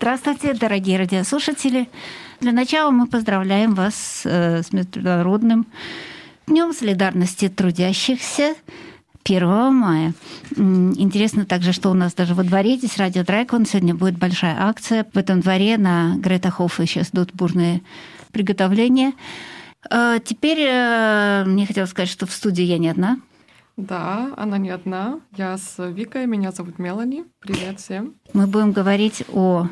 Здравствуйте, дорогие радиослушатели! Для начала мы поздравляем вас э, с Международным Днем солидарности трудящихся 1 мая. Интересно также, что у нас даже во дворе здесь радио Драйкон. Сегодня будет большая акция. В этом дворе на Грета Хоффе сейчас идут бурные приготовления. Э, теперь э, мне хотелось сказать, что в студии я не одна. Да, она не одна. Я с Викой, меня зовут Мелани. Привет всем. Мы будем говорить о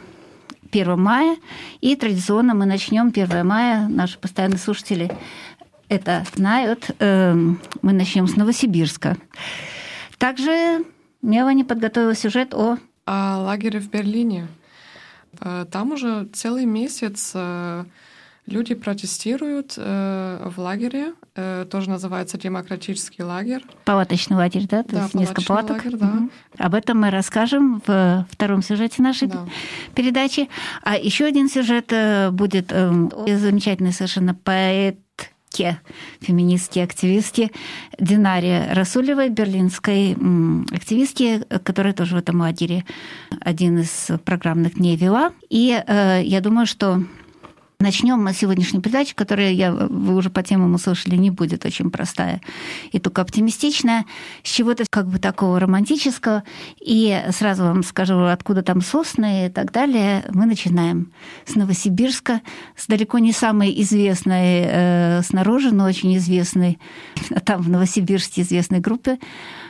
1 мая, и традиционно мы начнем 1 мая. Наши постоянные слушатели это знают. Эм, мы начнем с Новосибирска. Также Мелани подготовила сюжет о... О лагере в Берлине. Э, там уже целый месяц э, Люди протестируют э, в лагере, э, тоже называется демократический лагерь. Палаточный лагерь, да? То да, есть несколько палаток. Лагерь, да. Угу. Об этом мы расскажем в втором сюжете нашей да. передачи. А еще один сюжет э, будет э, замечательный совершенно поэт феминистки, активистки Динаре Расулевой, берлинской активистки, которая тоже в этом лагере один из программных дней вела. И э, я думаю, что Начнем мы сегодняшнюю передачу, которая, я, вы уже по темам услышали, не будет очень простая и только оптимистичная, с чего-то как бы такого романтического. И сразу вам скажу, откуда там сосны и так далее. Мы начинаем с Новосибирска, с далеко не самой известной э, снаружи, но очень известной, там в Новосибирске известной группы.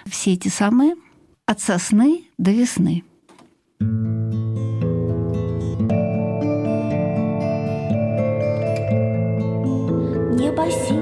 Все эти самые «От сосны до весны». thank you спаси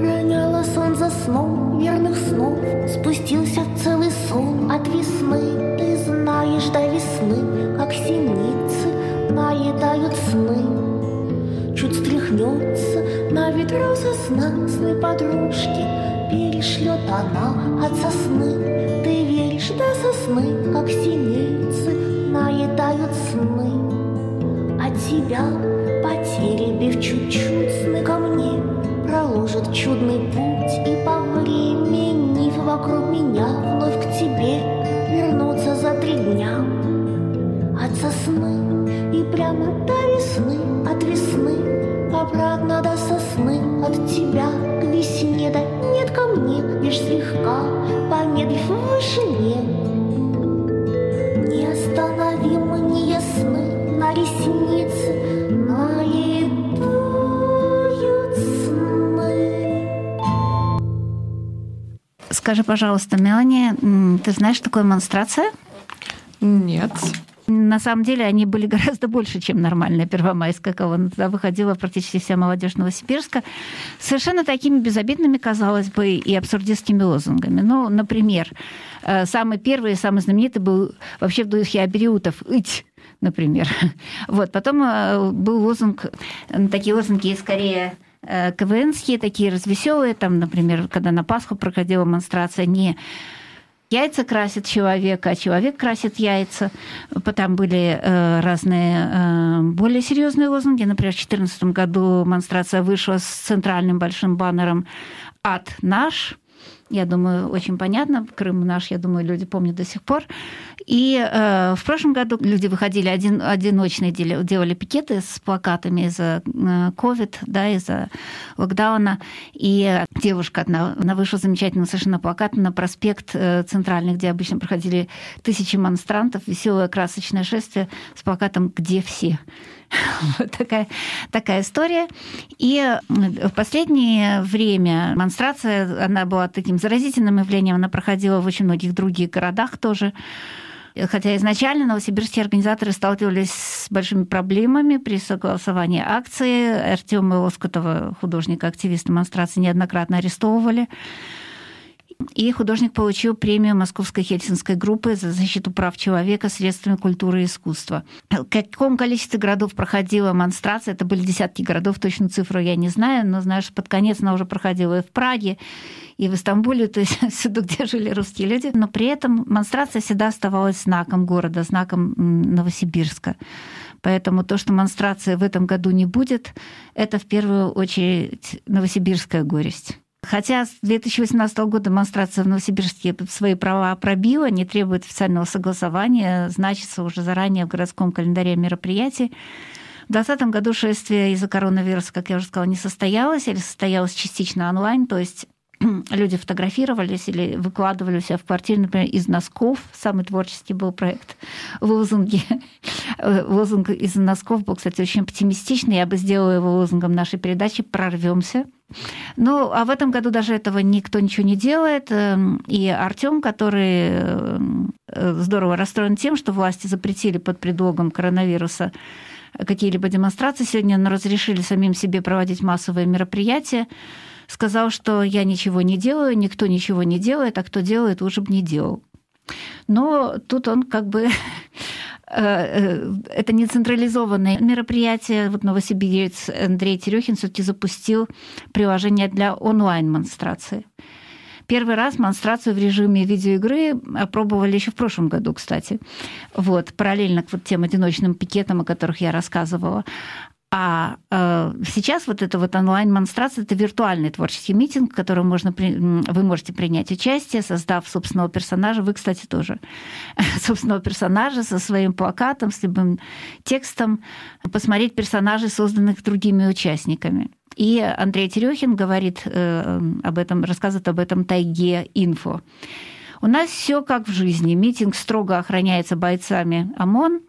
Роняло солнце снов, верных снов. Спустился целый сон от весны. Ты знаешь до весны, как синицы Наедают сны. Чуть стряхнется на ветру сосна. Сны подружки перешлет она от сосны. Ты веришь до сосны, как синицы Наедают сны. От тебя потеребив чуть-чуть сны ко мне проложит чудный путь И по времени вокруг меня Вновь к тебе вернуться за три дня. От сосны и прямо до весны От весны обратно до сосны От тебя к весне, да нет ко мне Лишь слегка помедлив в вышине. Неостановимые Скажи, пожалуйста, Мелани, ты знаешь, что такое монстрация? Нет. На самом деле они были гораздо больше, чем нормальная первомайская колонна. Туда выходила практически вся молодежь Новосибирска. Совершенно такими безобидными, казалось бы, и абсурдистскими лозунгами. Ну, например, э, самый первый и самый знаменитый был вообще в духе абериутов «Ить», например. Вот. Потом э, был лозунг, такие лозунги скорее Э, КВНские, такие развеселые, там, например, когда на Пасху проходила монстрация, не яйца красит человека, а человек красит яйца. Потом были э, разные э, более серьезные лозунги. Например, в 2014 году монстрация вышла с центральным большим баннером «Ад наш», я думаю, очень понятно. Крым наш, я думаю, люди помнят до сих пор. И э, в прошлом году люди выходили один, одиночные, делали, делали пикеты с плакатами из-за COVID, э, да, из-за локдауна. И девушка одна, она вышла замечательно совершенно плакат на проспект э, центральный, где обычно проходили тысячи монстрантов, веселое красочное шествие с плакатом «Где все?». Вот такая, такая история. И в последнее время монстрация, она была таким заразительным явлением, она проходила в очень многих других городах тоже. Хотя изначально новосибирские организаторы сталкивались с большими проблемами при согласовании акции. Артема Лоскутова, художника-активиста монстрации, неоднократно арестовывали. И художник получил премию Московской Хельсинской группы за защиту прав человека средствами культуры и искусства. В каком количестве городов проходила монстрация? Это были десятки городов, точную цифру я не знаю, но что под конец она уже проходила и в Праге, и в Истамбуле, то есть всюду, где жили русские люди. Но при этом монстрация всегда оставалась знаком города, знаком Новосибирска. Поэтому то, что монстрации в этом году не будет, это в первую очередь новосибирская горесть. Хотя с 2018 года демонстрация в Новосибирске свои права пробила, не требует официального согласования, значится уже заранее в городском календаре мероприятий. В 2020 году шествие из-за коронавируса, как я уже сказала, не состоялось или состоялось частично онлайн, то есть люди фотографировались или выкладывали у себя в квартире, например, из носков. Самый творческий был проект лозунги. Лозунг из носков был, кстати, очень оптимистичный. Я бы сделала его лозунгом нашей передачи «Прорвемся». Ну, а в этом году даже этого никто ничего не делает. Эм, и Артем, который эм, здорово расстроен тем, что власти запретили под предлогом коронавируса какие-либо демонстрации, сегодня разрешили самим себе проводить массовые мероприятия, сказал, что я ничего не делаю, никто ничего не делает, а кто делает, лучше бы не делал. Но тут он как бы Э, э, это не централизованное мероприятие. Вот новосибирец Андрей Терехин все-таки запустил приложение для онлайн-монстрации. Первый раз монстрацию в режиме видеоигры опробовали еще в прошлом году, кстати. Вот, параллельно к вот тем одиночным пикетам, о которых я рассказывала. А э, сейчас вот это вот онлайн-монстрация – это виртуальный творческий митинг, в котором можно, вы можете принять участие, создав собственного персонажа. Вы, кстати, тоже собственного персонажа со своим плакатом, с любым текстом, посмотреть персонажей, созданных другими участниками. И Андрей Терехин говорит э, об этом, рассказывает об этом Тайге Инфо. У нас все как в жизни. Митинг строго охраняется бойцами ОМОН.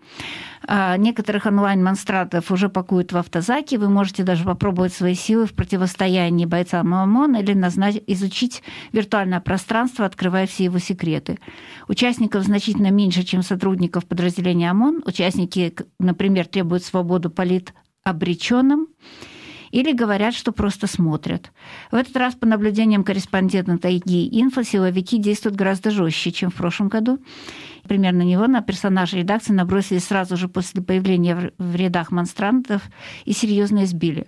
А некоторых онлайн-монстратов уже пакуют в автозаки. Вы можете даже попробовать свои силы в противостоянии бойцам ОМОН или назнач... изучить виртуальное пространство, открывая все его секреты. Участников значительно меньше, чем сотрудников подразделения ОМОН. Участники, например, требуют свободу полит обреченным или говорят, что просто смотрят. В этот раз, по наблюдениям корреспондента Тайги Инфо, силовики действуют гораздо жестче, чем в прошлом году. Примерно на него на персонажа редакции набросились сразу же после появления в рядах монстрантов и серьезно избили.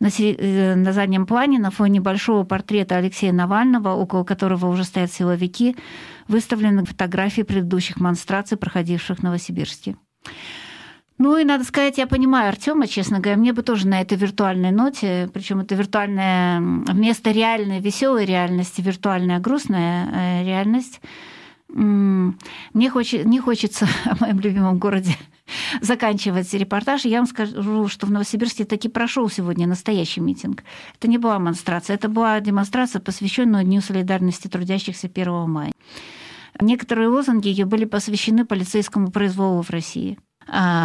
Э, на заднем плане, на фоне большого портрета Алексея Навального, около которого уже стоят силовики, выставлены фотографии предыдущих монстраций, проходивших в Новосибирске. Ну и надо сказать, я понимаю Артема, честно говоря, мне бы тоже на этой виртуальной ноте, причем это виртуальная вместо реальной веселой реальности, виртуальная грустная э, реальность. Мне хочет, не хочется о моем любимом городе заканчивать репортаж. Я вам скажу, что в Новосибирске таки прошел сегодня настоящий митинг. Это не была демонстрация, это была демонстрация, посвященная Дню солидарности трудящихся 1 мая. Некоторые лозунги ее были посвящены полицейскому произволу в России –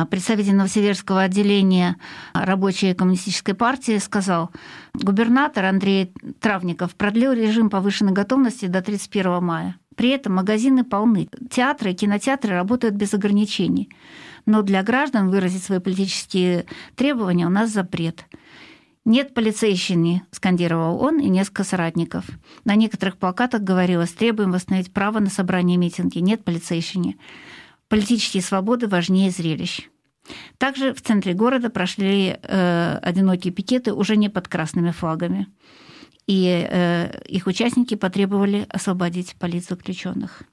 представитель Новосибирского отделения рабочей коммунистической партии сказал, губернатор Андрей Травников продлил режим повышенной готовности до 31 мая. При этом магазины полны. Театры и кинотеатры работают без ограничений. Но для граждан выразить свои политические требования у нас запрет. «Нет полицейщины», – скандировал он и несколько соратников. На некоторых плакатах говорилось «Требуем восстановить право на собрание митинги». «Нет полицейщины». Политические свободы важнее зрелищ. Также в центре города прошли э, одинокие пикеты уже не под красными флагами. И э, их участники потребовали освободить политзаключенных.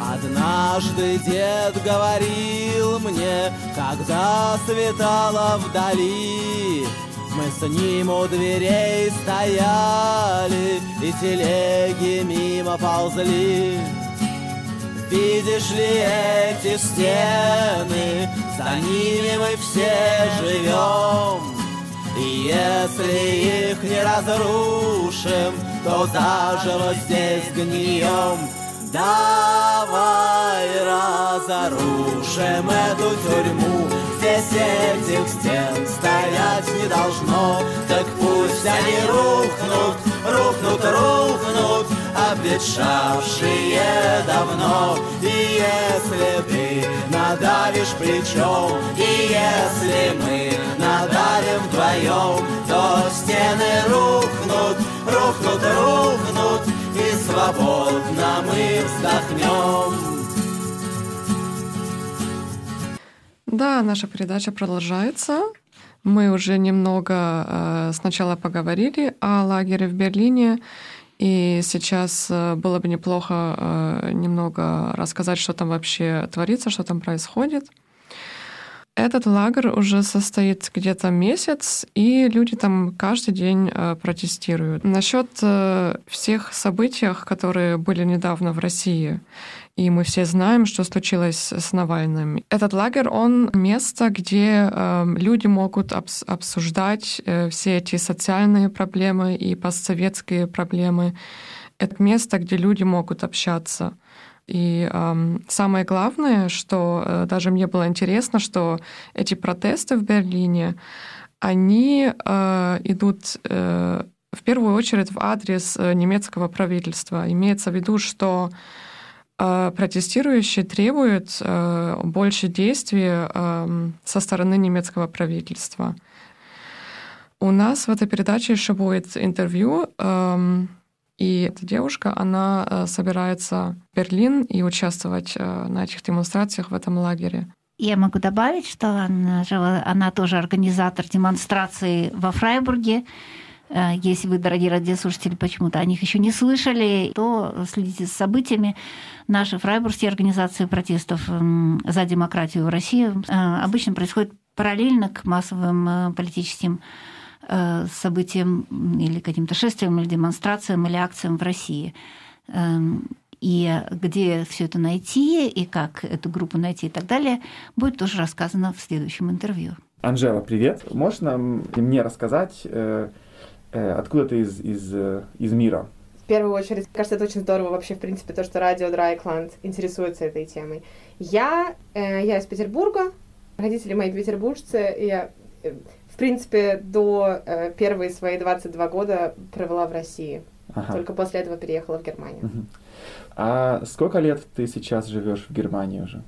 Однажды дед говорил мне, когда светало вдали, мы с ним у дверей стояли И телеги мимо ползли. Видишь ли эти стены? За ними мы все живем. И если их не разрушим То заживо здесь гнием. Давай разрушим эту тюрьму Здесь этих стен стоять не должно. Так пусть они рухнут, рухнут, рухнут обветшавшие давно. И если ты надавишь плечом И если мы надавим вдвоем То стены рухнут, рухнут, рухнут Да, наша передача продолжается. Мы уже немного э, сначала поговорили о лагере в Берлине, и сейчас э, было бы неплохо э, немного рассказать, что там вообще творится, что там происходит. Этот лагерь уже состоит где-то месяц, и люди там каждый день протестируют. Насчет всех событий, которые были недавно в России, и мы все знаем, что случилось с Навальным. Этот лагерь, он место, где э, люди могут обс- обсуждать э, все эти социальные проблемы и постсоветские проблемы. Это место, где люди могут общаться. И э, самое главное, что э, даже мне было интересно, что эти протесты в Берлине, они э, идут э, в первую очередь в адрес э, немецкого правительства. Имеется в виду, что протестирующие требуют э, больше действий э, со стороны немецкого правительства. У нас в этой передаче еще будет интервью и эта девушка, она собирается в Берлин и участвовать на этих демонстрациях в этом лагере. Я могу добавить, что она, она тоже организатор демонстрации во Фрайбурге. Э, если вы, дорогие радиослушатели, почему-то о них еще не слышали, то следите за событиями. Наши фрайбургские организации протестов за демократию в России обычно происходят параллельно к массовым политическим Э, событиям или каким-то шествиям, или демонстрациям, или акциям в России. Эм, и где все это найти, и как эту группу найти и так далее, будет тоже рассказано в следующем интервью. Анжела, привет. Можешь нам, мне рассказать, э, э, откуда ты из, из, из мира? В первую очередь, кажется, это очень здорово вообще, в принципе, то, что радио Драйкланд интересуется этой темой. Я, я из Петербурга, родители мои петербуржцы, и я принципе, до э, первые свои 22 года провела в России. Ага. Только после этого переехала в Германию. Угу. А сколько лет ты сейчас живешь в Германии уже?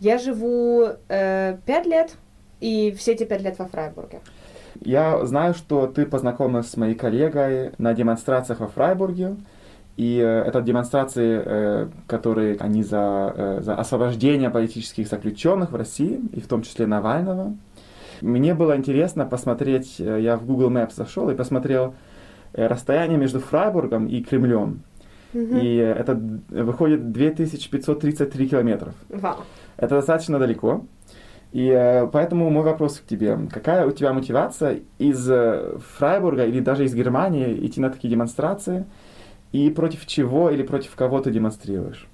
Я живу э, 5 лет, и все эти 5 лет во Фрайбурге. Я знаю, что ты познакомилась с моей коллегой на демонстрациях во Фрайбурге. И э, это демонстрации, э, которые они за, э, за освобождение политических заключенных в России, и в том числе Навального. Мне было интересно посмотреть, я в Google Maps зашел и посмотрел расстояние между Фрайбургом и Кремлем. Угу. И это выходит 2533 километров. Вау. Это достаточно далеко. И э, поэтому мой вопрос к тебе. Какая у тебя мотивация из Фрайбурга или даже из Германии идти на такие демонстрации? И против чего или против кого ты демонстрируешь?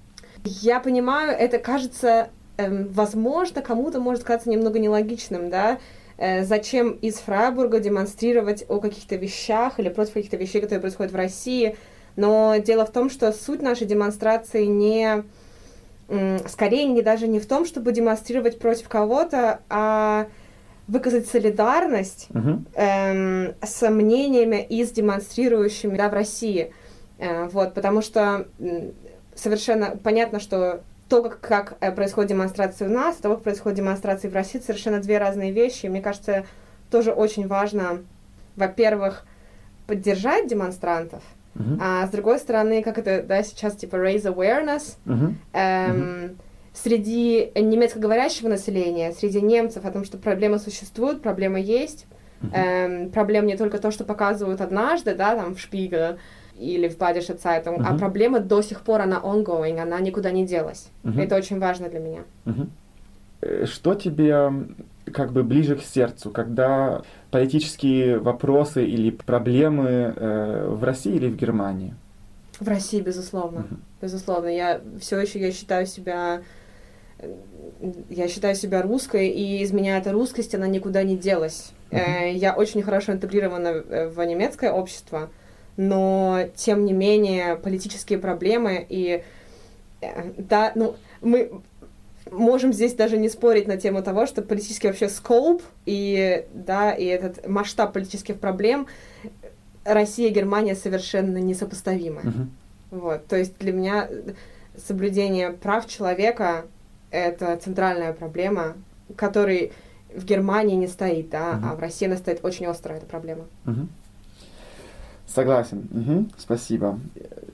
Я понимаю, это кажется эм, возможно, кому-то может казаться немного нелогичным, да, э, зачем из Фрайбурга демонстрировать о каких-то вещах или против каких-то вещей, которые происходят в России. Но дело в том, что суть нашей демонстрации не скорее не даже не в том, чтобы демонстрировать против кого-то, а выказать солидарность uh-huh. эм, с мнениями и с демонстрирующими да, в России. Э, вот, потому что совершенно понятно, что то, как, как э, происходит демонстрация у нас, то, как происходит демонстрация в России, совершенно две разные вещи. И мне кажется, тоже очень важно, во-первых, поддержать демонстрантов, uh-huh. а с другой стороны, как это да, сейчас типа raise awareness uh-huh. Эм, uh-huh. среди немецкоговорящего населения, среди немцев о том, что проблема существует, проблема есть. Uh-huh. Эм, проблема не только то, что показывают однажды, да, там в Шпигеле, или в Badische Zeitung, uh-huh. а проблема до сих пор, она ongoing, она никуда не делась. Uh-huh. Это очень важно для меня. Uh-huh. Что тебе как бы ближе к сердцу, когда политические вопросы или проблемы э, в России или в Германии? В России, безусловно. Uh-huh. Безусловно. Я все еще я считаю себя я считаю себя русской, и из меня эта русскость, она никуда не делась. Uh-huh. Я очень хорошо интегрирована в немецкое общество, но тем не менее политические проблемы и э, да, ну мы можем здесь даже не спорить на тему того, что политический вообще скоп и да и этот масштаб политических проблем Россия и Германия совершенно несопоставимы. Uh-huh. Вот, то есть для меня соблюдение прав человека — это центральная проблема, которой в Германии не стоит, да, Мгм. а в России она стоит очень острая, эта проблема. Мгм. Согласен. Мгм. Спасибо.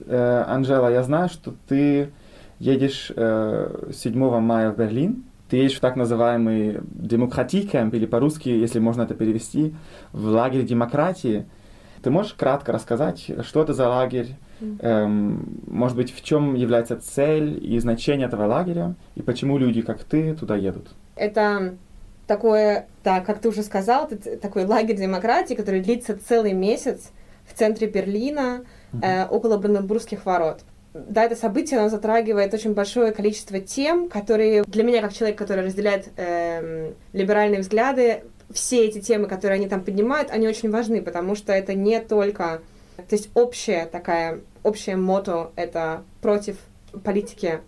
Э, Анжела, я знаю, что ты едешь э, 7 мая в Берлин. Ты едешь в так называемый демократикэмп, или по-русски, если можно это перевести, в лагерь демократии. Ты можешь кратко рассказать, что это за лагерь, эм, может быть, в чем является цель и значение этого лагеря, и почему люди, как ты, туда едут? Это такое, да, как ты уже сказал, это такой лагерь демократии, который длится целый месяц в центре Берлина, э, около Бранденбургских ворот. Да, это событие, оно затрагивает очень большое количество тем, которые для меня, как человек, который разделяет эм, либеральные взгляды, все эти темы, которые они там поднимают, они очень важны, потому что это не только... То есть общая такая, общее мото — это против политики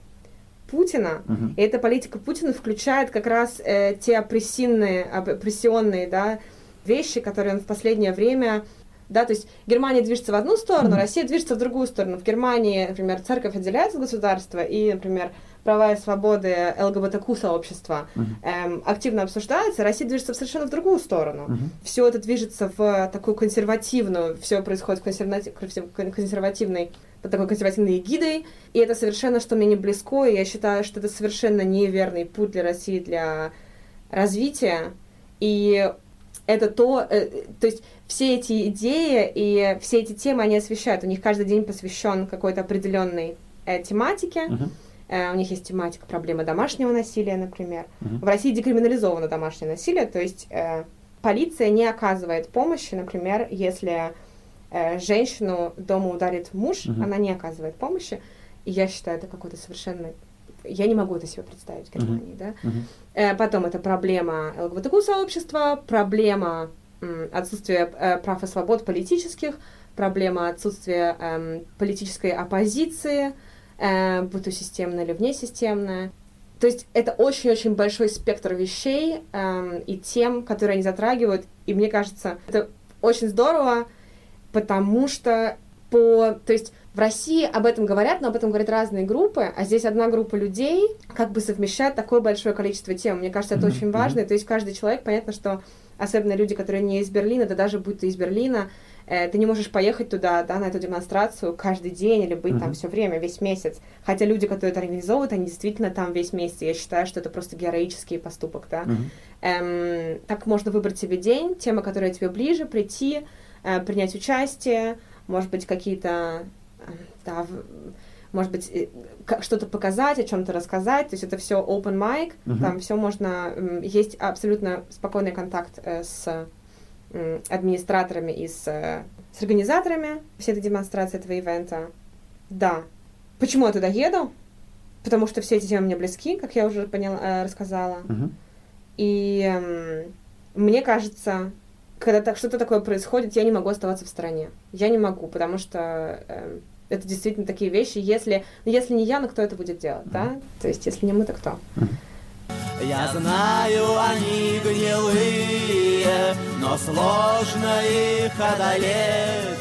Путина, Мгм. и эта политика Путина включает как раз э, те опрессивные, оп- опрессионные да, вещи, которые он в последнее время... Да, то есть Германия движется в одну сторону, Мгм. Россия движется в другую сторону. В Германии, например, церковь отделяется от государства, и, например, права и свободы ЛГБТК-сообщества Мгм. эм, активно обсуждаются, Россия движется в совершенно в другую сторону. Мгм. Все это движется в такую консервативную, все происходит в консервати- кон- консервативной под такой консервативной эгидой, и это совершенно, что мне не близко, и я считаю, что это совершенно неверный путь для России для развития, и это то, э, то есть все эти идеи и все эти темы они освещают, у них каждый день посвящен какой-то определенной э, тематике, Мгм. Э, у них есть тематика проблемы домашнего насилия, например. Мгм. В России декриминализовано домашнее насилие, то есть э, полиция не оказывает помощи, например, если э, женщину дома ударит муж, Мгм. она не оказывает помощи. И я считаю, это какой-то совершенно... Я не могу это себе представить в. Германии, да. Мгм. Э, Потом это проблема ЛГБТК-сообщества, проблема м, отсутствия э, прав и свобод политических, проблема отсутствия эм, политической оппозиции, э, будь то системная или внесистемная. То есть это очень-очень большой спектр вещей эм, и тем, которые они затрагивают. И мне кажется, это очень здорово, потому что по... То есть в России об этом говорят, но об этом говорят разные группы, а здесь одна группа людей как бы совмещает такое большое количество тем. Мне кажется, это Мгм, очень важно. И То есть каждый человек, понятно, что особенно люди, которые не из Берлина, да даже будь ты из Берлина, э, ты не можешь поехать туда, да, на эту демонстрацию каждый день или быть там Мгм. все время, весь месяц. Хотя люди, которые это организовывают, они действительно там весь месяц. Я считаю, что это просто героический поступок, да. Мгм. Эм, так можно выбрать себе день, тема, которая тебе ближе, прийти, э, принять участие, может быть, какие-то, э, да, может быть, что-то показать, о чем-то рассказать. То есть это все open mic, Мгм. там все можно, есть абсолютно спокойный контакт э, с администраторами и с, э, с организаторами всей этой демонстрации, этого ивента. Да. Почему я туда еду? Потому что все эти темы мне близки, как я уже поняла, э, рассказала. Мгм. И мне кажется, когда так, что-то такое происходит, я не могу оставаться в стороне. Я не могу, потому что это действительно такие вещи. Если, если не я, ну кто это будет делать, да? То есть, если не мы, то кто? Я знаю, они гнилые, но сложно их одолеть.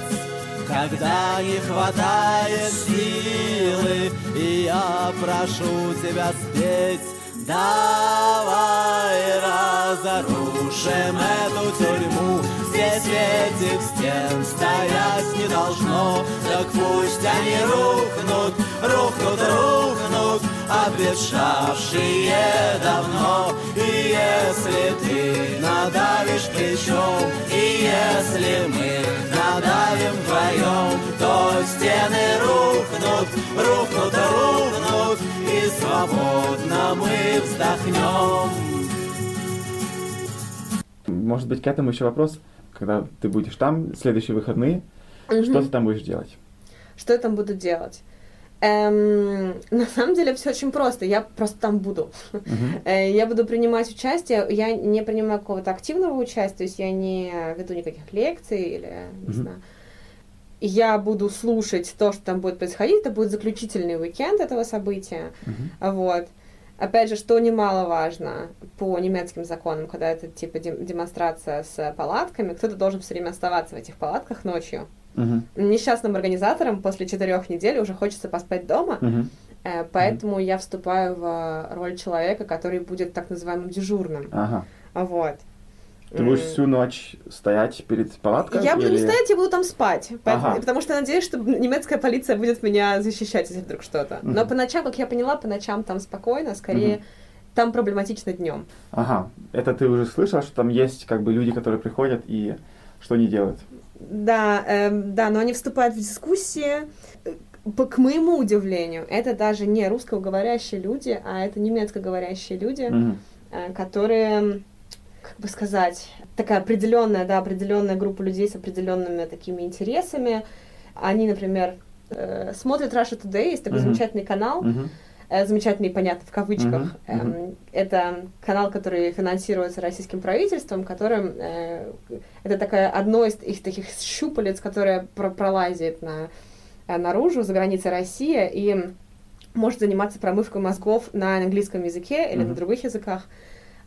Когда не хватает силы, и я прошу тебя спеть, Давай разрушим эту тюрьму Здесь этих стен стоять не должно. Так пусть они рухнут, рухнут, рухнут Обветшавшие давно. И если ты надавишь плечом И если мы надавим вдвоем То стены рухнут, рухнут, рухнут И свободно мы вздохнем. Может быть, к этому еще вопрос, когда ты будешь там, следующие выходные, что ты там будешь делать? Что я там буду делать? Эм, на самом деле все очень просто. Я просто там буду. Мгм. Э, Я буду принимать участие. Я не принимаю какого-то активного участия, то есть я не веду никаких лекций или не Мгм. знаю. Я буду слушать то, что там будет происходить. Это будет заключительный уикенд этого события. Мгм. Вот. Опять же, что немаловажно по немецким законам, когда это типа дем- демонстрация с палатками, кто-то должен все время оставаться в этих палатках ночью. Мгм. Несчастным организаторам после четырех недель уже хочется поспать дома, э, поэтому я вступаю в роль человека, который будет так называемым дежурным. Ага. Вот. Ты будешь М. всю ночь стоять перед палаткой? Я буду не или- стоять, я буду там спать. Поэтому- Ага. Потому что надеюсь, что немецкая полиция будет меня защищать, если вдруг что-то. Но по ночам, как я поняла, по ночам там спокойно, скорее там проблематично днем. Ага. Это ты уже слышал, что там есть как бы люди, которые приходят и что они делают? Да, эм, да, но они вступают в дискуссии. Э, по- К моему удивлению, это даже не русскоговорящие люди, а это немецкоговорящие люди, Мгм. э, которые, как бы сказать, такая определенная, да, определенная группа людей с определенными такими интересами. Они, например, э, смотрят Russia Today, есть такой Мгм. замечательный канал, э, замечательный, понятно, в кавычках. Эм, мгм. Это канал, который финансируется российским правительством, которым э, это такая одно из их таких щупалец, которое про- пролазит на, э, наружу, за границей России, и может заниматься промывкой мозгов на английском языке или на Мгм. других языках.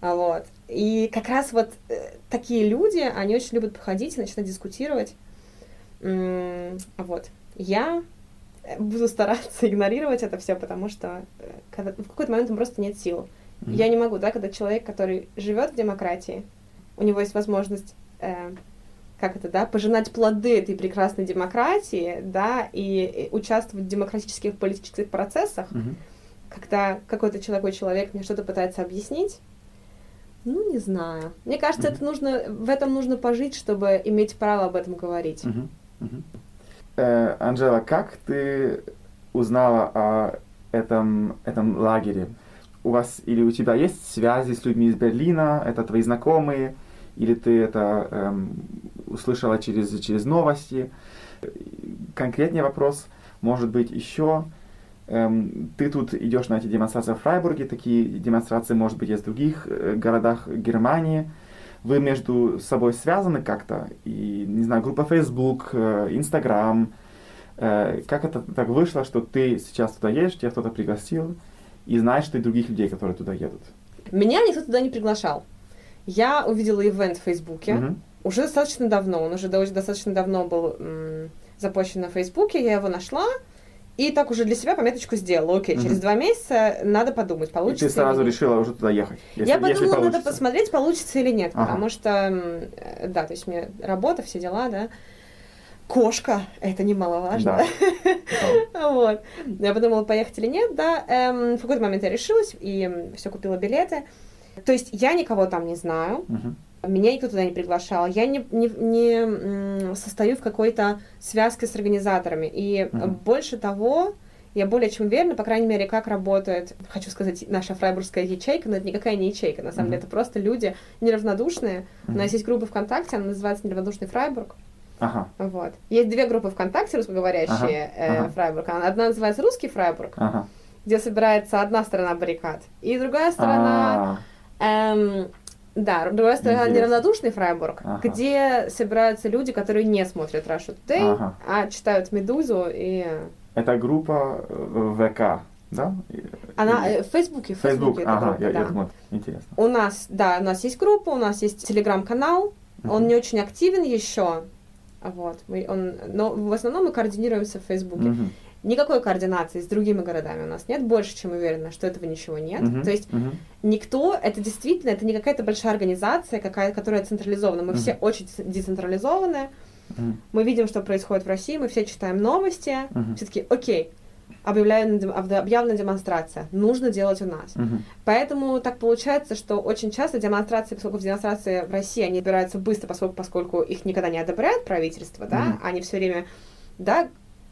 Вот. И как раз вот э, такие люди, они очень любят походить и начинать дискутировать. Вот. Я э, буду стараться игнорировать это все, потому что э, когда- в какой-то момент просто нет сил. Мгм. Я не могу, да, когда человек, который живет в демократии, у него есть возможность, э, как это, да, пожинать плоды этой прекрасной демократии, да, и, и участвовать в демократических политических процессах, Мгм. когда какой-то человек, человек мне что-то пытается объяснить, ну, не знаю. Мне кажется, Мгм. это нужно, в этом нужно пожить, чтобы иметь право об этом говорить. Мгм. Мгм. Э, Анжела, как ты узнала о этом, этом лагере? У вас или у тебя есть связи с людьми из Берлина? Это твои знакомые? Или ты это эм, услышала через, через новости? Конкретнее вопрос, может быть, еще. Эм, ты тут идешь на эти демонстрации в Фрайбурге, такие демонстрации, может быть, есть в других э, городах Германии. Вы между собой связаны как-то? И, не знаю, группа Facebook, э, Instagram. Э, Как это так вышло, что ты сейчас туда едешь, тебя кто-то пригласил, и знаешь ты других людей, которые туда едут? Меня никто туда не приглашал. Я увидела ивент в Фейсбуке. Мгм. уже достаточно давно, он уже до- достаточно давно был запущен на Фейсбуке, я его нашла, и так уже для себя пометочку сделала. Окей, Мгм. через два месяца надо подумать, И получится ты сразу или решила уже туда ехать, если, я если подумала, надо получится. посмотреть, получится или нет, Ага. потому что, э, да, то есть мне работа, все дела, да. Кошка, это немаловажно. Да. Вот. Я подумала, поехать или нет, да. Эм, в какой-то момент я решилась и все купила билеты. То есть я никого там не знаю, Мгм. Меня никто туда не приглашал, я не, не, не, состою в какой-то связке с организаторами. И Мгм. больше того, я более чем уверена, по крайней мере, как работает, хочу сказать, наша фрайбургская ячейка, но это никакая не ячейка, на самом Мгм. деле, это просто люди неравнодушные. У Мгм. нас есть группа ВКонтакте, она называется «Неравнодушный Фрайбург». Ага, Вот. Есть две группы ВКонтакте русскоговорящие Ага, э, ага. Фрайбург. Одна называется «Русский Фрайбург», ага. где собирается одна сторона баррикад, и другая сторона... А, Эм, да, другая сторона неравнодушный Фрайбург, Ага. где собираются люди, которые не смотрят Russia Today, Ага. а читают Медузу и Это группа э, ВК, да? Она или- э, в Фейсбуке, в Фейсбуке ага, группа, я, я да. думаю, интересно. У нас, да, у нас есть группа, у нас есть телеграм-канал, он Мгм. не очень активен еще, вот, мы, он, но в основном мы координируемся в Фейсбуке. Мгм. Никакой координации с другими городами у нас нет, больше чем уверена, что этого ничего нет. Мгм. То есть Мгм. никто, это действительно, это не какая-то большая организация, какая, которая централизована. Мы Мгм. все очень дец- децентрализованы. Мгм. Мы видим, что происходит в России, мы все читаем новости. Мгм. Все таки окей, объявляем, объявлена демонстрация, нужно делать у нас. Мгм. Поэтому так получается, что очень часто демонстрации, поскольку демонстрации в России, они собираются быстро, поскольку, поскольку их никогда не одобряет правительство, да, Мгм. они все время, да,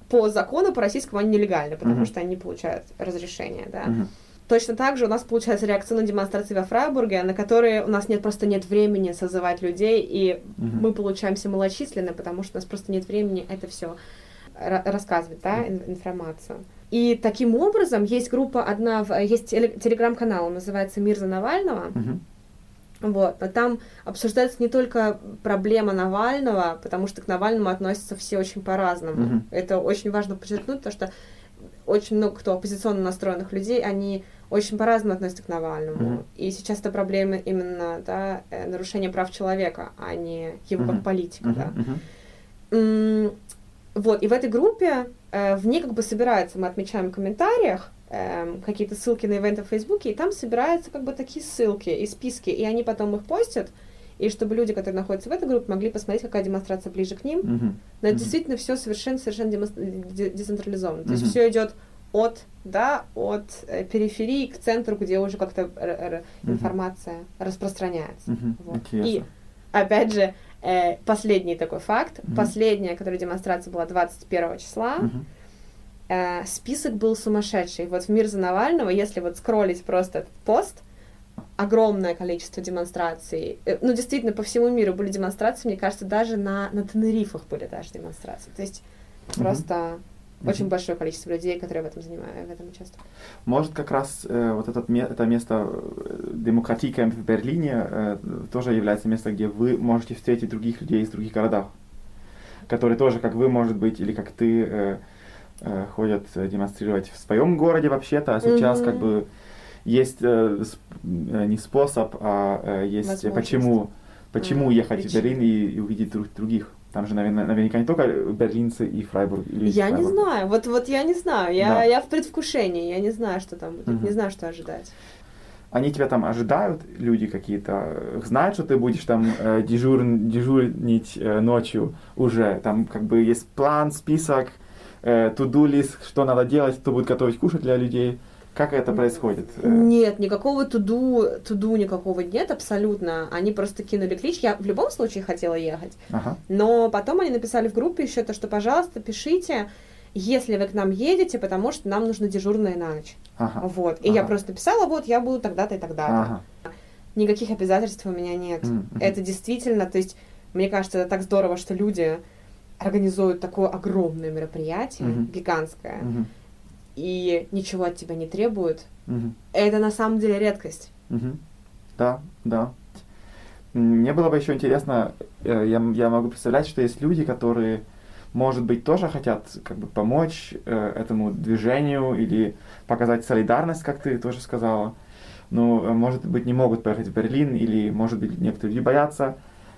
по закону, по российскому они нелегальны, потому Мгм. что они не получают разрешения, да. Мгм. Точно так же у нас получается реакционные демонстрации во Фрайбурге, на которые у нас нет просто нет времени созывать людей, и Мгм. мы получаемся малочисленны, потому что у нас просто нет времени это все рассказывать, да, ин- информацию. И таким образом есть группа одна, в- есть теле- телеграм-канал, он называется «Мир за Навального», Мгм. Вот, но там обсуждается не только проблема Навального, потому что к Навальному относятся все очень по-разному. Мгм. Это очень важно подчеркнуть, потому что очень много кто оппозиционно настроенных людей, они очень по-разному относятся к Навальному. Мгм. И сейчас это проблема именно да, э, нарушения прав человека, а не его Мгм. как политика. Мгм. Да. М, Вот, и в этой группе, э, в ней как бы собирается, мы отмечаем в комментариях, эм, какие-то ссылки на ивенты в Фейсбуке, и там собираются как бы такие ссылки и списки, и они потом их постят, и чтобы люди, которые находятся в этой группе, могли посмотреть, какая демонстрация ближе к ним. Мгм. Но это действительно все совершенно, совершенно демонстр- де- децентрализовано. То есть все идет от, да, от э, периферии к центру, где уже как-то р- р- информация распространяется. Мгм. Вот. Интересно. И опять же, э, последний такой факт. Мгм. Последняя, которая демонстрация была 21 числа. Мгм. Э, список был сумасшедший. Вот в мир за Навального, если вот скроллить просто этот пост, огромное количество демонстраций. Э, Ну, действительно, по всему миру были демонстрации, мне кажется, даже на, на Тенерифах были даже демонстрации. То есть Мгм. просто очень большое количество людей, которые в этом занимают, в этом участвуют. Может, как раз э, вот этот, это место э, Демократии Кэмп в Берлине э, тоже является местом, где вы можете встретить других людей из других городов, которые тоже, как вы, может быть, или как ты, э, э, ходят демонстрировать в своем городе вообще-то, а сейчас Мгм. как бы есть э, э, не способ, а э, есть почему, почему Мгм, ехать в причина. Берлин и, и увидеть друг, других. Там же, наверняка не только берлинцы и Фрайбург. или Я не Фрайбург. знаю, вот, вот я не знаю, я, Да. я в предвкушении, я не знаю, что там будет, Мгм. не знаю, что ожидать. Они тебя там ожидают, люди какие-то, знают, что ты будешь там э, дежур, дежурнить э, ночью уже, там как бы есть план, список, to-do list, что надо делать, кто будет готовить кушать для людей. Как это происходит? Э, Нет, никакого туду, туду никакого нет абсолютно. Они просто кинули клич. Я в любом случае хотела ехать. Ага. Но потом они написали в группе еще то, что, пожалуйста, пишите, если вы к нам едете, потому что нам нужно дежурное на ночь. Ага. Вот. И я Ага. просто написала, вот, я буду тогда-то и тогда-то. Ага. Никаких обязательств у меня нет. Мгм. Это действительно, то есть, мне кажется, это так здорово, что люди организуют такое огромное мероприятие, Мгм. гигантское, Мгм. и ничего от тебя не требуют. Мгм. Это на самом деле редкость. Мгм. Да, да. Мне было бы еще интересно, э, я, я могу представлять, что есть люди, которые, может быть, тоже хотят как бы помочь э, этому движению или показать солидарность, как ты тоже сказала. Но, э, может быть, не могут поехать в Берлин, или, может быть, некоторые люди боятся.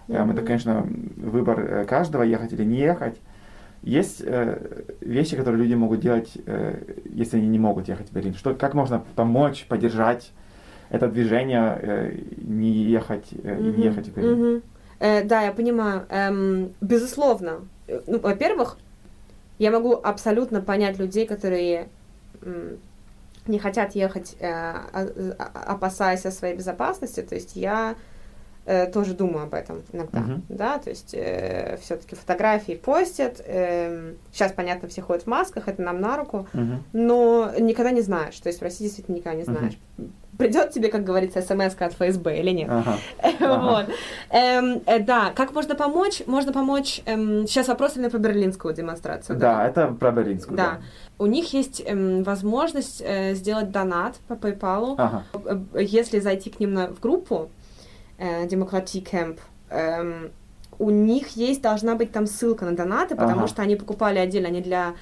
Эм, Это, Мгм. конечно, выбор э, каждого, ехать или не ехать. Есть э, вещи, которые люди могут делать, э, если они не могут ехать в Берлин. Что, как можно помочь, поддержать это движение, э, не ехать, э, и не ехать в Берлин? мгм. Э, да, я понимаю. Эм, безусловно. Э, Ну, во-первых, я могу абсолютно понять людей, которые м, не хотят ехать, э, а- а- опасаясь о своей безопасности. То есть я э, тоже думаю об этом иногда. Мгм. Да, то есть все-таки фотографии постят. сейчас, понятно, все ходят в масках, это нам на руку. Мгм. Но никогда не знаешь. То есть в России действительно никогда не знаешь. Придет тебе, как говорится, смс от ФСБ или нет. Ага. Вот. Эм, э, да, как можно помочь? Можно помочь... эм, сейчас вопрос именно про берлинскую демонстрацию. Да, это про берлинскую. Да. У них есть эм, возможность э, сделать донат по PayPal. Ага. Э, Если зайти к ним на, в группу э, Camp, эм, у них есть, должна быть там ссылка на донаты, потому Ага. что они покупали отдельно, они для,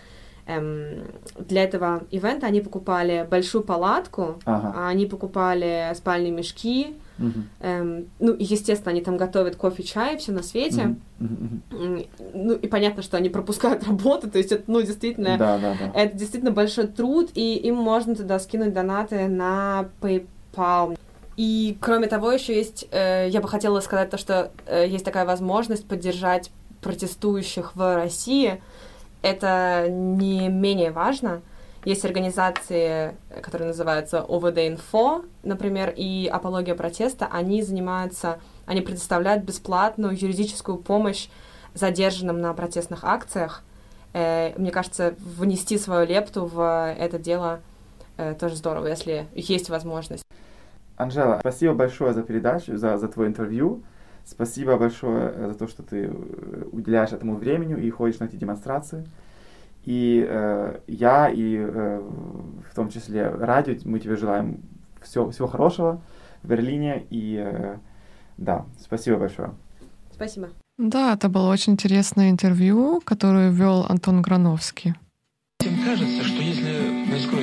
эм, для этого ивента, они покупали большую палатку, Ага. а они покупали спальные мешки, Мгм. Эм, ну, естественно, они там готовят кофе, чай, все на свете. Мгм. М, Ну, и понятно, что они пропускают работу, то есть это, ну, действительно, Да, да, да. это действительно большой труд, и им можно туда скинуть донаты на PayPal. И, кроме того, еще есть, э, я бы хотела сказать то, что э, есть такая возможность поддержать протестующих в России. Это не менее важно. Есть организации, которые называются ОВД-инфо, например, и Апология протеста. Они занимаются, они предоставляют бесплатную юридическую помощь задержанным на протестных акциях. Э, Мне кажется, внести свою лепту в это дело э, тоже здорово, если есть возможность. Анжела, спасибо большое за передачу, за, за твое интервью. Спасибо большое э, за то, что ты э, уделяешь этому времени и ходишь на эти демонстрации. И э, я, и э, в том числе радио, мы тебе желаем всего, всего хорошего в Берлине. И э, да, спасибо большое. Спасибо. Да, это было очень интересное интервью, которое вел Антон Грановский. Всем кажется, что если, ну, скажу,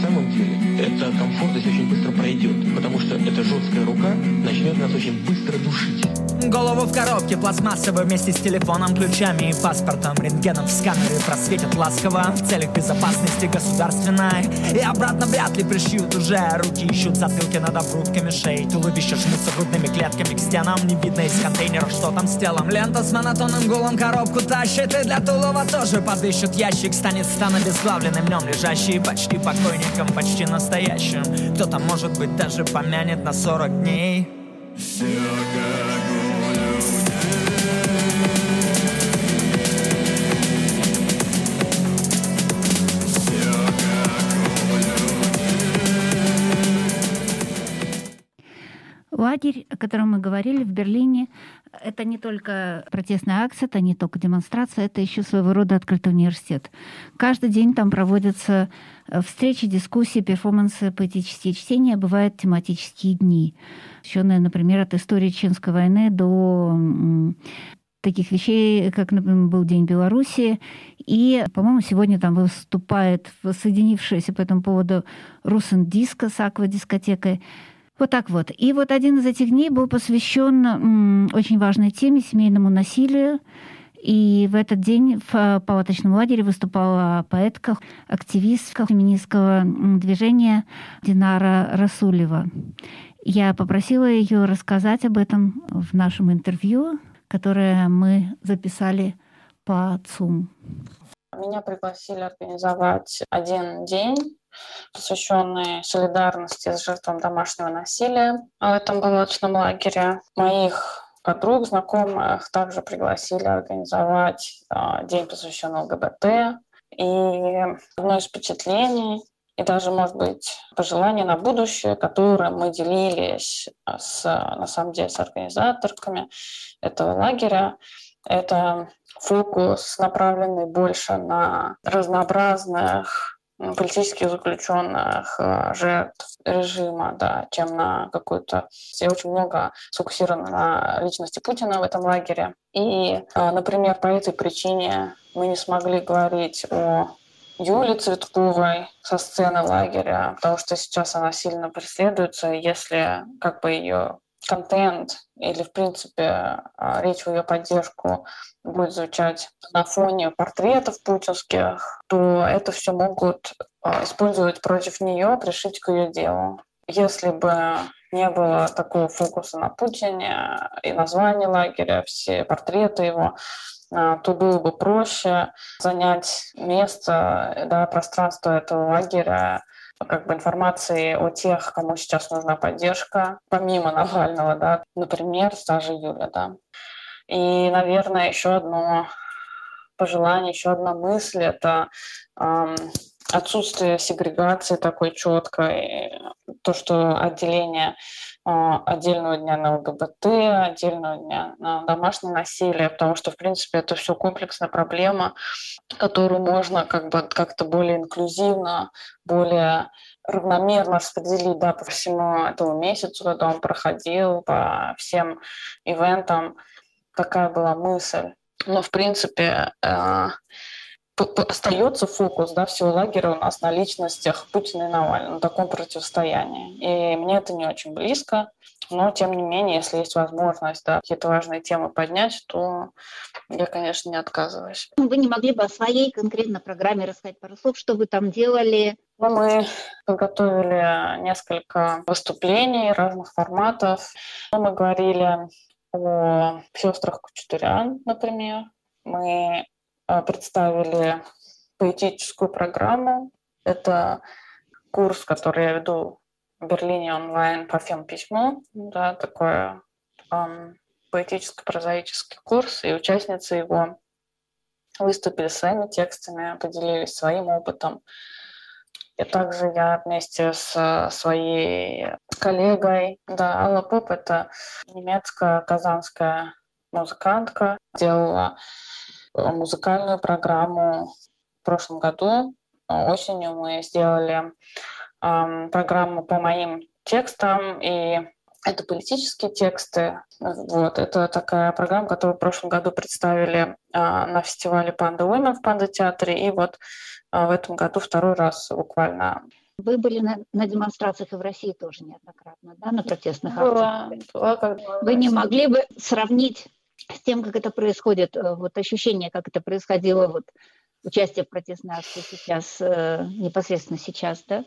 самом деле, эта комфортность очень быстро пройдет, потому что эта жесткая рука начнет нас очень быстро душить. Голову в коробке пластмассовой вместе с телефоном, ключами и паспортом Рентгеном в сканере просветят ласково. В целях безопасности государственной. И обратно вряд ли пришьют уже. Руки ищут затылки над обрубками шеи. Туловище жмутся грудными клетками к стенам. Не видно из контейнера, что там с телом. Лента с монотонным гулом коробку тащит. И для Тулова тоже подыщут ящик. Станет стан обезглавленным днем Лежащий почти покойником, почти настоящим Кто-то, может быть, даже помянет на 40 дней Лагерь, о котором мы говорили в Берлине, это не только протестная акция, это не только демонстрация, это еще своего рода открытый университет. Каждый день там проводятся встречи, дискуссии, перформансы, поэтические чтения, бывают тематические дни. Еще, например, от истории Чеченской войны до таких вещей, как, например, был День Беларуси. И, по-моему, сегодня там выступает соединившаяся по этому поводу Русен Диско с аквадискотекой. Вот так вот. И вот один из этих дней был посвящен очень важной теме семейному насилию. И в этот день в э, палаточном лагере выступала поэтка, активистка феминистского движения Динара Расулева. Я попросила ее рассказать об этом в нашем интервью, которое мы записали по ЦУМ. Меня пригласили организовать один день посвященный солидарности с жертвами домашнего насилия в этом болотном лагере. Моих подруг, знакомых также пригласили организовать а, день, посвященный ЛГБТ. И одно из впечатлений и даже, может быть, пожелания на будущее, которые мы делились с, на самом деле, с организаторками этого лагеря, это фокус, направленный больше на разнообразных политических заключенных, э, жертв режима, да, чем на какую-то... Я очень много сфокусирована на личности Путина в этом лагере. И, э, например, по этой причине мы не смогли говорить о Юле Цветковой со сцены лагеря, потому что сейчас она сильно преследуется. Если как бы ее контент или, в принципе, а, речь в ее поддержку будет звучать на фоне портретов путинских, то это все могут а, использовать против нее, пришить к ее делу. Если бы не было такого фокуса на Путине и название лагеря, все портреты его, а, то было бы проще занять место, да, пространство этого лагеря как бы информации о тех, кому сейчас нужна поддержка, помимо Навального, да, например, та же Юля, да. И, наверное, еще одно пожелание, еще одна мысль – это эм, отсутствие сегрегации такой четкой, то, что отделение отдельного дня на ЛГБТ, отдельного дня на домашнее насилие, потому что, в принципе, это все комплексная проблема, которую можно как бы как-то более инклюзивно, более равномерно распределить да, по всему этому месяцу, когда он проходил, по всем ивентам. Такая была мысль. Но, в принципе, э, остается фокус да, всего лагеря у нас на личностях Путина и Навального, на таком противостоянии. И мне это не очень близко, но тем не менее, если есть возможность да, какие-то важные темы поднять, то я, конечно, не отказываюсь. Вы не могли бы о своей конкретно программе рассказать пару слов, что вы там делали? Ну, мы подготовили несколько выступлений разных форматов. Мы говорили о сестрах Кучатурян, например. Мы представили поэтическую программу. Это курс, который я веду в Берлине онлайн по фем-письму. Да, такой эм, поэтическо-прозаический курс, и участницы его выступили своими текстами, поделились своим опытом. И также я вместе с своей коллегой, да, Алла Поп, это немецкая казанская музыкантка, делала музыкальную программу в прошлом году. Осенью мы сделали программу по моим текстам, и это политические тексты. Вот. Это такая программа, которую в прошлом году представили а, на фестивале Панда Women в Панда театре. И вот а, в этом году второй раз буквально вы были на, на демонстрациях и в России тоже неоднократно, да, на протестных была, акциях. Была, когда Вы не могли бы сравнить с тем, как это происходит, э, вот ощущение, как это происходило, вот участие в протестной акции сейчас, э, непосредственно сейчас, да,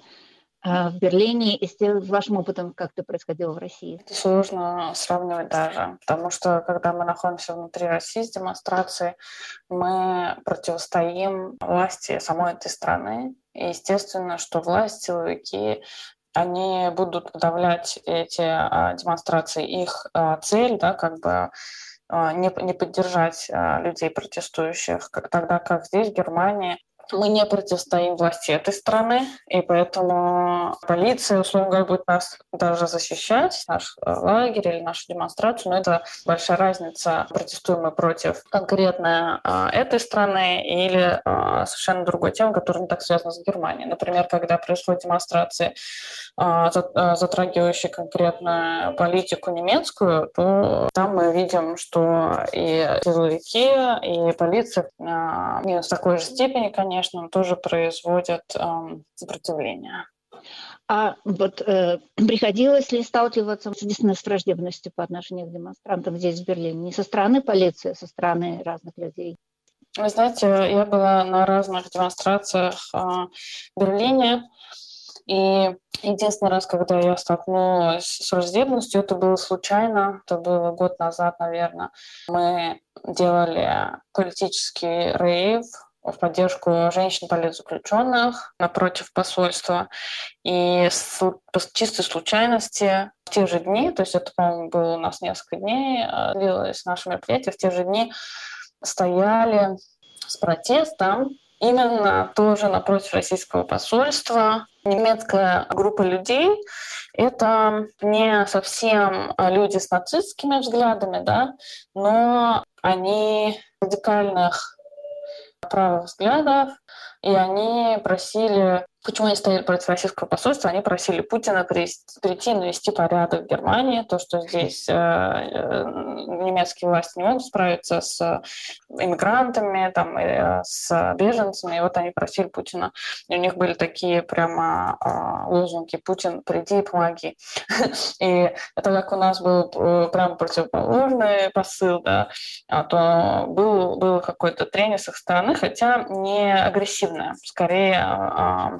э, в Берлине и с, тем, вашим опытом, как это происходило в России? Это сложно сравнивать даже, потому что когда мы находимся внутри России с демонстрацией, мы противостоим власти самой этой страны, и естественно, что власть, силовики, они будут подавлять эти демонстрации. Их цель, да, как бы не, не поддержать а, людей протестующих, как, тогда как здесь, в Германии, мы не противостоим власти этой страны, и поэтому полиция, условно говоря, будет нас даже защищать, наш э, лагерь или нашу демонстрацию, но это большая разница, протестуем мы против конкретно а, этой страны или а, совершенно другой темы, которая не так связана с Германией. Например, когда происходят демонстрации, а, затрагивающие конкретно политику немецкую, то там мы видим, что и силовики, и полиция не в такой же степени, конечно, конечно, тоже производят э, сопротивление. А вот э, приходилось ли сталкиваться действительно с враждебностью по отношению к демонстрантам здесь, в Берлине? Не со стороны полиции, а со стороны разных людей? Вы знаете, я была на разных демонстрациях э, в Берлине, и единственный раз, когда я столкнулась с враждебностью, это было случайно, это было год назад, наверное. Мы делали политический рейв в поддержку женщин-политзаключенных напротив посольства. И по чистой случайности в те же дни, то есть это, по-моему, было у нас несколько дней, э, длилось наше мероприятие, в те же дни стояли с протестом именно тоже напротив российского посольства. Немецкая группа людей — это не совсем люди с нацистскими взглядами, да, но они радикальных правых взглядов, и они просили Почему они стояли против российского посольства? Они просили Путина прийти навести порядок в Германии. То, что здесь э, э, немецкие власти не могут справиться с иммигрантами, там, и, с беженцами. И вот они просили Путина. И у них были такие прямо э, лозунги «Путин, приди и помоги». И это как у нас был э, прямо противоположный посыл, да, а то был, был какой-то тренинг с их стороны, хотя не агрессивное, скорее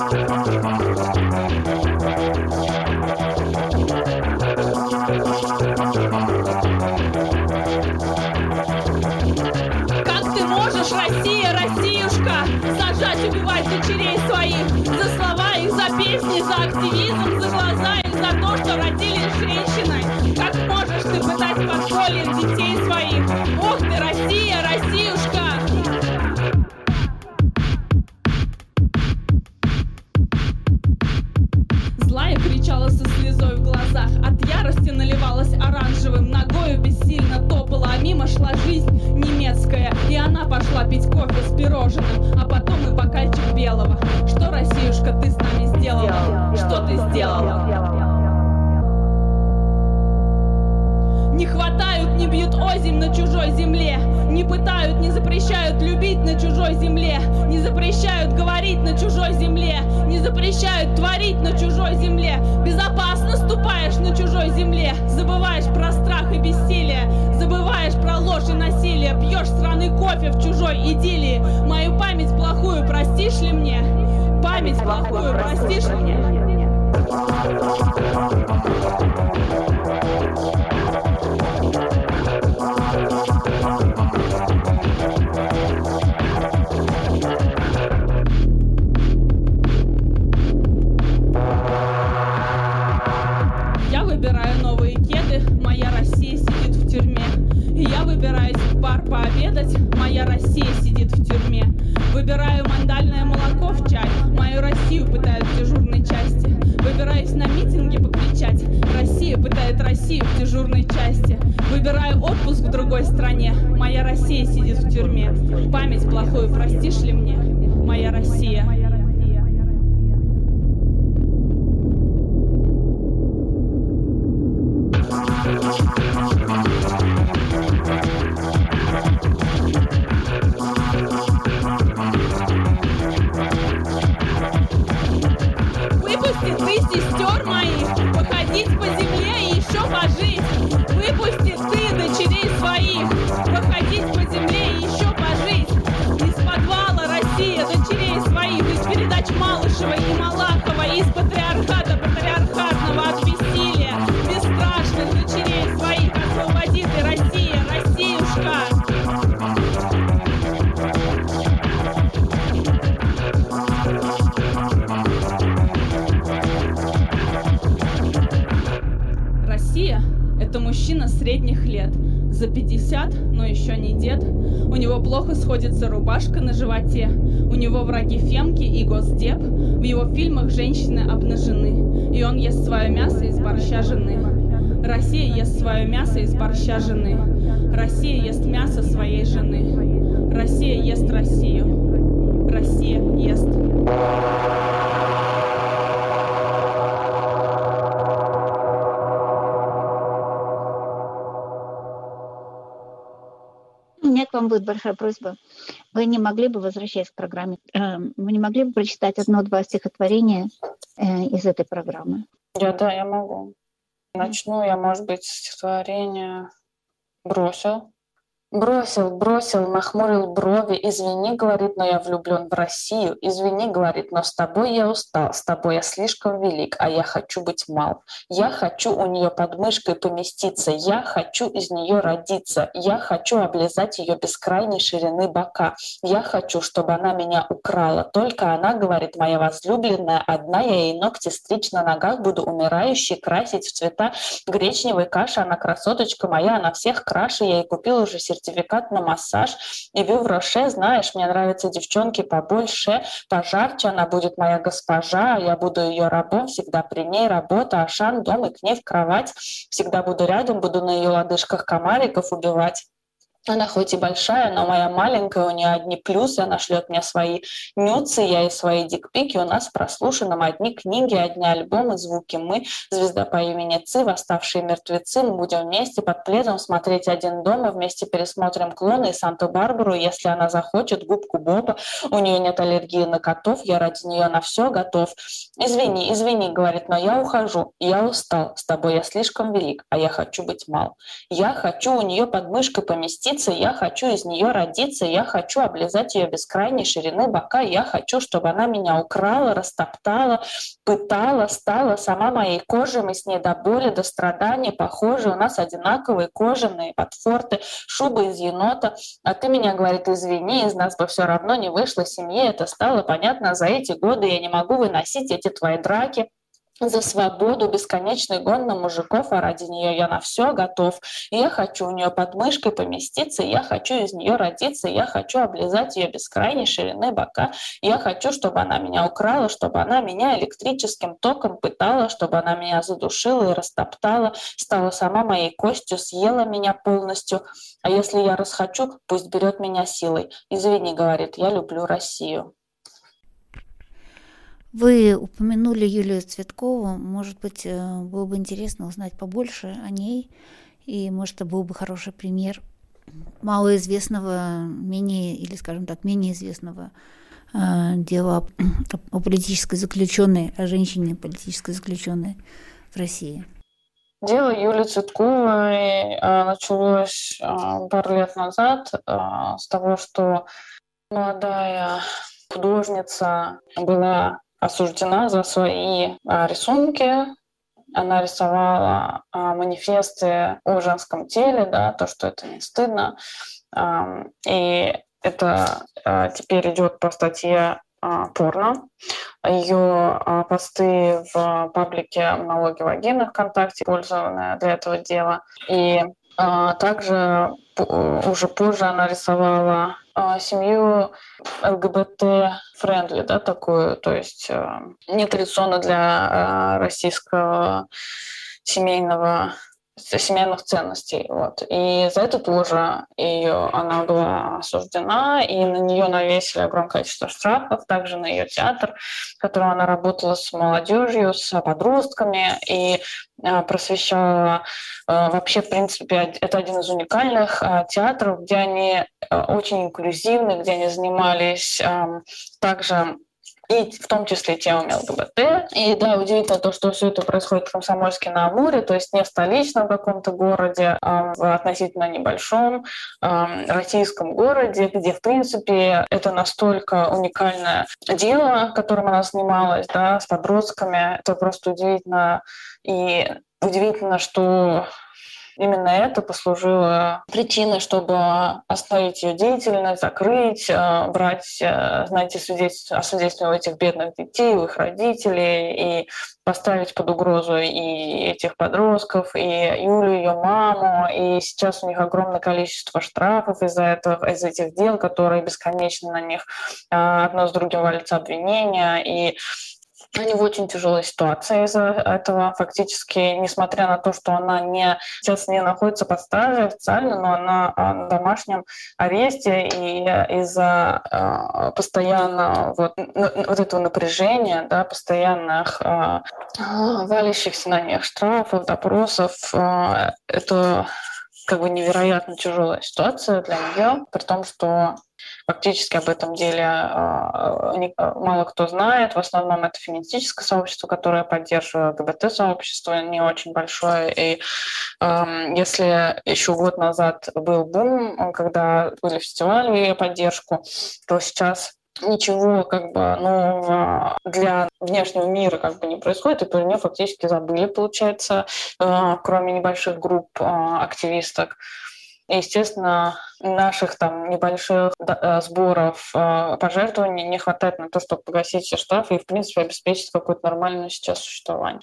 она пошла пить кофе с пирожным, а потом и бокальчик белого. Что, Россиюшка, ты с нами сделала? Что ты сделала? Не хватают, не бьют озимь на чужой земле, не пытают, не запрещают любить на чужой земле, не запрещают говорить на чужой земле, не запрещают творить на чужой земле. Безопасно ступаешь на чужой земле, забываешь про страх и бессилие, забываешь про ложь и насилие, пьешь страны кофе в чужой идиллии. Мою память плохую простишь ли мне? Память плохую простишь ли мне? Выбираю мандальное молоко в чай, мою Россию пытают в дежурной части. Выбираюсь на митинге покричать, Россия пытает Россию в дежурной части. Выбираю отпуск в другой стране, моя Россия сидит в тюрьме. Память плохую простишь ли мне, моя Россия? Выпусти ты сестер плохо сходится рубашка на животе. У него враги Фемки и Госдеп. В его фильмах женщины обнажены. И он ест свое мясо из борща жены. Россия ест свое мясо из борща жены. Россия ест мясо своей жены. Россия ест Россию. Россия ест. Вам будет большая просьба. Вы не могли бы, возвращаясь к программе, э, вы не могли бы прочитать одно-два стихотворения э, из этой программы? Я, да, я могу. Начну я, может быть, с стихотворения «Бросил». Бросил, бросил, нахмурил брови. Извини, говорит, но я влюблен в Россию. Извини, говорит, но с тобой я устал, с тобой я слишком велик, а я хочу быть мал. Я хочу у нее под мышкой поместиться, я хочу из нее родиться, я хочу облизать ее бескрайней ширины бока. Я хочу, чтобы она меня украла. Только она, говорит, моя возлюбленная, одна я ей ногти стричь на ногах буду умирающей, красить в цвета гречневой каши. Она красоточка моя, она всех краше. Я ей купил уже сертификат на массаж. И Вив Роше, знаешь, мне нравятся девчонки побольше, пожарче. Она будет моя госпожа, я буду ее рабом, всегда при ней работа, Ашан, дом и к ней в кровать. Всегда буду рядом, буду на ее лодыжках комариков убивать. Она хоть и большая, но моя маленькая, у нее одни плюсы, она шлет мне свои нюцы, я и свои дикпики, у нас прослушаны одни книги, одни альбомы, звуки. Мы, звезда по имени Ци, восставшие мертвецы, мы будем вместе под пледом смотреть один дом, и вместе пересмотрим клоны и Санту-Барбару, если она захочет, губку Боба, у нее нет аллергии на котов, я ради нее на все готов. Извини, извини, говорит, но я ухожу, я устал, с тобой я слишком велик, а я хочу быть мал. Я хочу у нее под мышкой поместиться, поместиться, я хочу из нее родиться, я хочу облизать ее бескрайней ширины бока, я хочу, чтобы она меня украла, растоптала, пытала, стала сама моей кожей, мы с ней до боли, до страданий похожи, у нас одинаковые кожаные подфорты, шубы из енота, а ты меня, говорит, извини, из нас бы все равно не вышло семьи, это стало понятно за эти годы, я не могу выносить эти твои драки, за свободу, бесконечный гон на мужиков, а ради нее я на все готов. Я хочу у нее под мышкой поместиться, я хочу из нее родиться, я хочу облизать ее бескрайней ширины бока. Я хочу, чтобы она меня украла, чтобы она меня электрическим током пытала, чтобы она меня задушила и растоптала, стала сама моей костью, съела меня полностью. А если я расхочу, пусть берет меня силой. Извини, говорит, я люблю Россию. Вы упомянули Юлию Цветкову. Может быть, э, было бы интересно узнать побольше о ней. И, может, это был бы хороший пример малоизвестного, менее, или, скажем так, менее известного э, дела о политической заключенной, о женщине политической заключенной в России. Дело Юлии Цветковой э, началось пару лет назад с того, что молодая художница была осуждена за свои а, рисунки. Она рисовала а, манифесты о женском теле, да, то, что это не стыдно. И это а, теперь идет по статье порно. Ее посты в паблике «Налоги вагины» ВКонтакте использованы для этого дела. И также уже позже она рисовала семью ЛГБТ- friendly, да, такую, то есть э, нетрадиционно для э, российского семейного семейных ценностей. Вот. И за это тоже ее, она была осуждена, и на нее навесили огромное количество штрафов, также на ее театр, в котором она работала с молодежью, с подростками, и э, просвещала вообще, в принципе, это один из уникальных театров, где они очень инклюзивны, где они занимались также и в том числе темами ЛГБТ. И да, удивительно то, что все это происходит в Комсомольске на Амуре, то есть не в столичном каком-то городе, а в относительно небольшом э, российском городе, где, в принципе, это настолько уникальное дело, которым она занималась, да, с подростками. Это просто удивительно. И удивительно, что Именно это послужило причиной, чтобы остановить ее деятельность, закрыть, э, брать, э, знаете, свидетельств, освидетельствовать этих бедных детей, их родителей и поставить под угрозу и этих подростков, и Юлю, ее маму, и сейчас у них огромное количество штрафов из-за этого, из этих дел, которые бесконечно на них э, одно с другим валятся обвинения, и они в очень тяжелой ситуации из-за этого. Фактически, несмотря на то, что она не, сейчас не находится под стражей официально, но она а, на домашнем аресте, и из-за э, постоянно вот, вот этого напряжения, да, постоянных э, валящихся на них штрафов, допросов, э, это как бы невероятно тяжелая ситуация для нее, при том, что Фактически об этом деле а, а, мало кто знает. В основном это феминистическое сообщество, которое поддерживает ЛГБТ-сообщество, не очень большое. И если еще год назад был бум, когда были фестивали ее поддержку, то сейчас ничего как бы нового для внешнего мира как бы не происходит, и про нее фактически забыли, получается, а, кроме небольших групп активисток. И, естественно, наших там небольших э, сборов э, пожертвований не хватает на то, чтобы погасить все штрафы и, в принципе, обеспечить какое-то нормальное сейчас существование.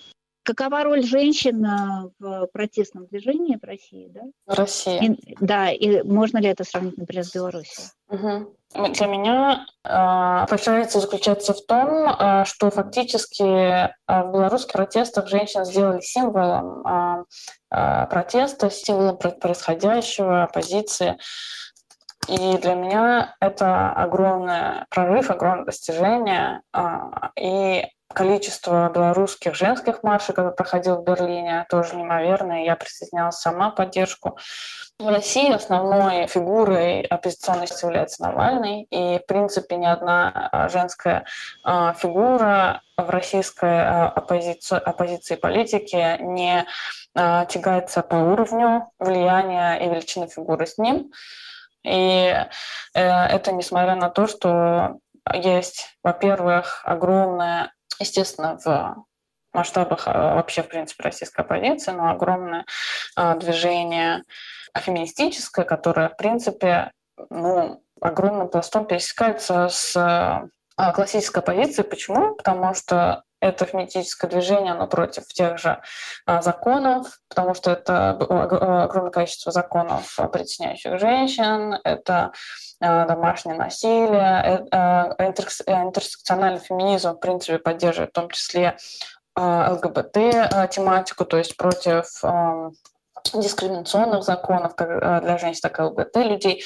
Какова роль женщин э, в протестном движении в России, да? В России. И, да, и можно ли это сравнить, например, с Беларусью? Угу. Для меня э, разница заключается в том, э, что фактически э, в белорусских протестах женщин сделали символом э, э, протеста, символом происходящего, оппозиции. И для меня это огромный прорыв, огромное достижение. А, и количество белорусских женских маршей, который проходил в Берлине, тоже неимоверное. Я присоединялась сама поддержку. В России основной фигурой оппозиционности является Навальный, и, в принципе, ни одна а, женская а, фигура в российской оппозиции, оппозиции политики не тягается по уровню влияния и величины фигуры с ним. И э, это несмотря на то, что есть, во-первых, огромная, естественно, в масштабах вообще, в принципе, российской оппозиции, но огромное движение феминистическая, которая, в принципе, ну, огромным пластом пересекается с классической позицией. Почему? Потому что это феминистическое движение, оно против тех же а, законов, потому что это огромное количество законов, притесняющих женщин, это а, домашнее насилие, интерсекциональный феминизм, в принципе, поддерживает в том числе ЛГБТ-тематику, то есть против дискриминационных законов как э, для женщин, так и ЛГБТ людей.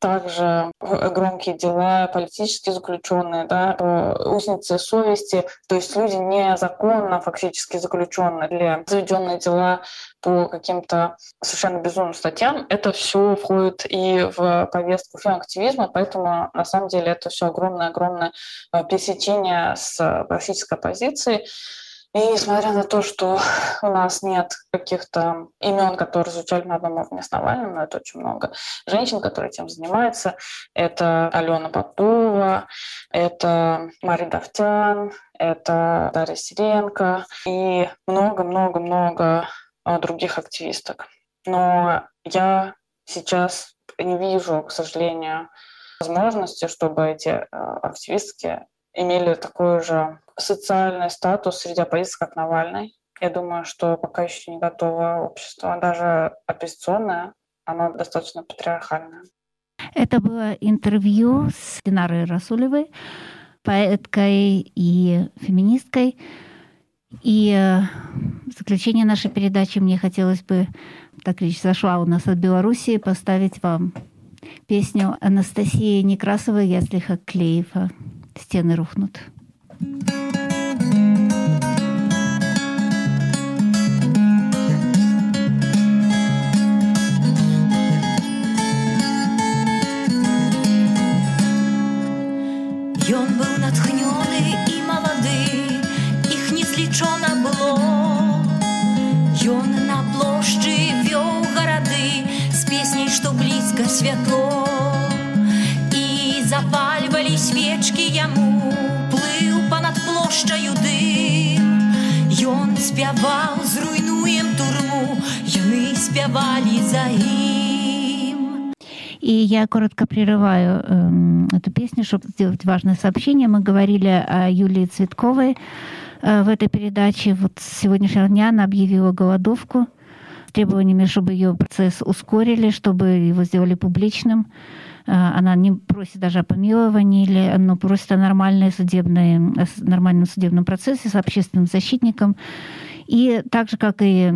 Также громкие дела, политические заключенные, да, э, узницы совести, то есть люди незаконно фактически заключенные для заведенные дела по каким-то совершенно безумным статьям, это все входит и в повестку фем-активизма, поэтому на самом деле это все огромное-огромное э, пересечение с классической оппозицией. И несмотря на то, что у нас нет каких-то имен, которые звучали на одном уровне с Навальным, но это очень много женщин, которые этим занимаются. Это Алена Попова, это Мария Давтян, это Дарья Сиренко и много-много-много а, других активисток. Но я сейчас не вижу, к сожалению, возможности, чтобы эти а, активистки имели такой же социальный статус среди оппозиции, как Навальный. Я думаю, что пока еще не готово общество, даже оппозиционное, оно достаточно патриархальное. Это было интервью с Динарой Расулевой, поэткой и феминисткой. И э, в заключение нашей передачи мне хотелось бы, так речь зашла у нас от Белоруссии, поставить вам песню Анастасии Некрасовой «Яслиха Клеева» «Стены рухнут». thank you Ён быў натхнёны і малады, іх незлічона было. Ён на плошчы вёў гарады з песняй, што блізка святло. І запальвалі свечкі яму, плыў панад плошчаю дым. Ён спяваў, зруйнуем турму, яны спявалі за ім. И я коротко прерываю э, эту песню, чтобы сделать важное сообщение. Мы говорили о Юлии Цветковой э, в этой передаче. Вот с сегодняшнего дня она объявила голодовку с требованиями, чтобы ее процесс ускорили, чтобы его сделали публичным. Э, она не просит даже о помиловании, или, но просит о нормальной судебной, о нормальном судебном процессе с общественным защитником. И так же, как и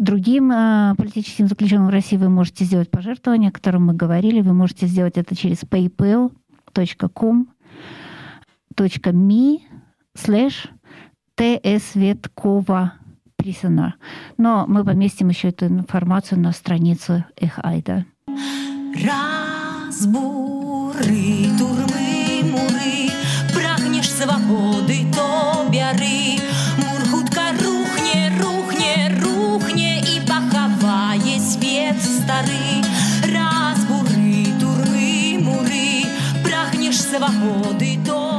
Другим э, политическим заключенным в России вы можете сделать пожертвование, о котором мы говорили. Вы можете сделать это через paypal.com .me slash tsветкова Присона. Но мы поместим еще эту информацию на страницу Эхайда. Разбуры, турмы, муры, прагнешь свободы, то бяры, стары, разбуры, турмы, муры, прагнешь свободы, то